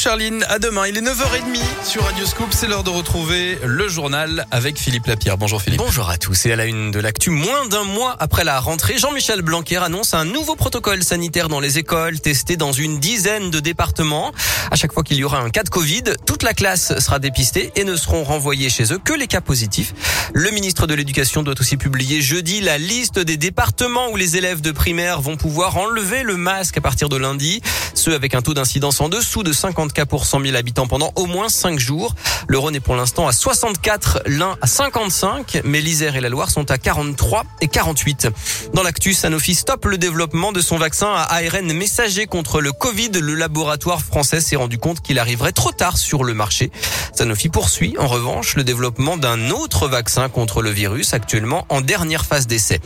Charline, à demain. Il est 9h30 sur Radio Scoop. C'est l'heure de retrouver le journal avec Philippe Lapierre. Bonjour Philippe. Bonjour à tous. Et à la une de l'actu, moins d'un mois après la rentrée, Jean-Michel Blanquer annonce un nouveau protocole sanitaire dans les écoles, testé dans une dizaine de départements. À chaque fois qu'il y aura un cas de Covid, toute la classe sera dépistée et ne seront renvoyés chez eux que les cas positifs. Le ministre de l'Éducation doit aussi publier jeudi la liste des départements où les élèves de primaire vont pouvoir enlever le masque à partir de lundi. Ceux avec un taux d'incidence en dessous de 50 cas pour 100 000 habitants pendant au moins 5 jours. Le Rhône est pour l'instant à 64, l'Ain à 55, mais l'Isère et la Loire sont à 43 et 48. Dans l'actu, Sanofi stoppe le développement de son vaccin à ARN messager contre le Covid. Le laboratoire français s'est rendu compte qu'il arriverait trop tard sur le marché. Sanofi poursuit en revanche le développement d'un autre vaccin contre le virus actuellement en dernière phase d'essai.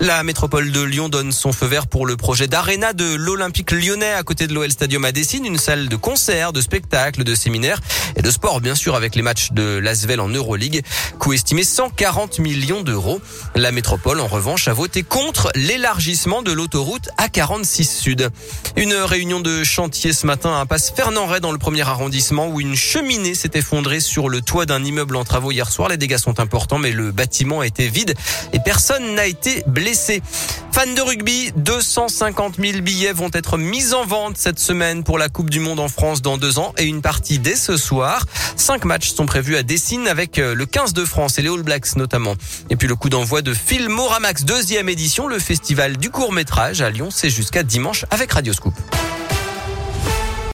La métropole de Lyon donne son feu vert pour le projet d'Arena de l'Olympique lyonnais à côté de l'OL Stadium à Dessine, une salle de concert, de spectacles, de séminaires et de sport bien sûr avec les matchs de l'Asvel en Euroleague, coût estimé 140 millions d'euros. La métropole en revanche a voté contre l'élargissement de l'autoroute A46 Sud. Une réunion de chantier ce matin à Passe Fernand Ray dans le premier arrondissement où une cheminée s'est effondrée sur le toit d'un immeuble en travaux hier soir. Les dégâts sont importants mais le bâtiment été vide et personne n'a été blessé Fans de rugby, 250 000 billets vont être mis en vente cette semaine pour la Coupe du Monde en France dans deux ans et une partie dès ce soir. Cinq matchs sont prévus à Dessine avec euh, le 15 de France et les All Blacks notamment. Et puis le coup d'envoi de Filmoramax deuxième édition, le festival du court métrage à Lyon, c'est jusqu'à dimanche avec Radio Scoop.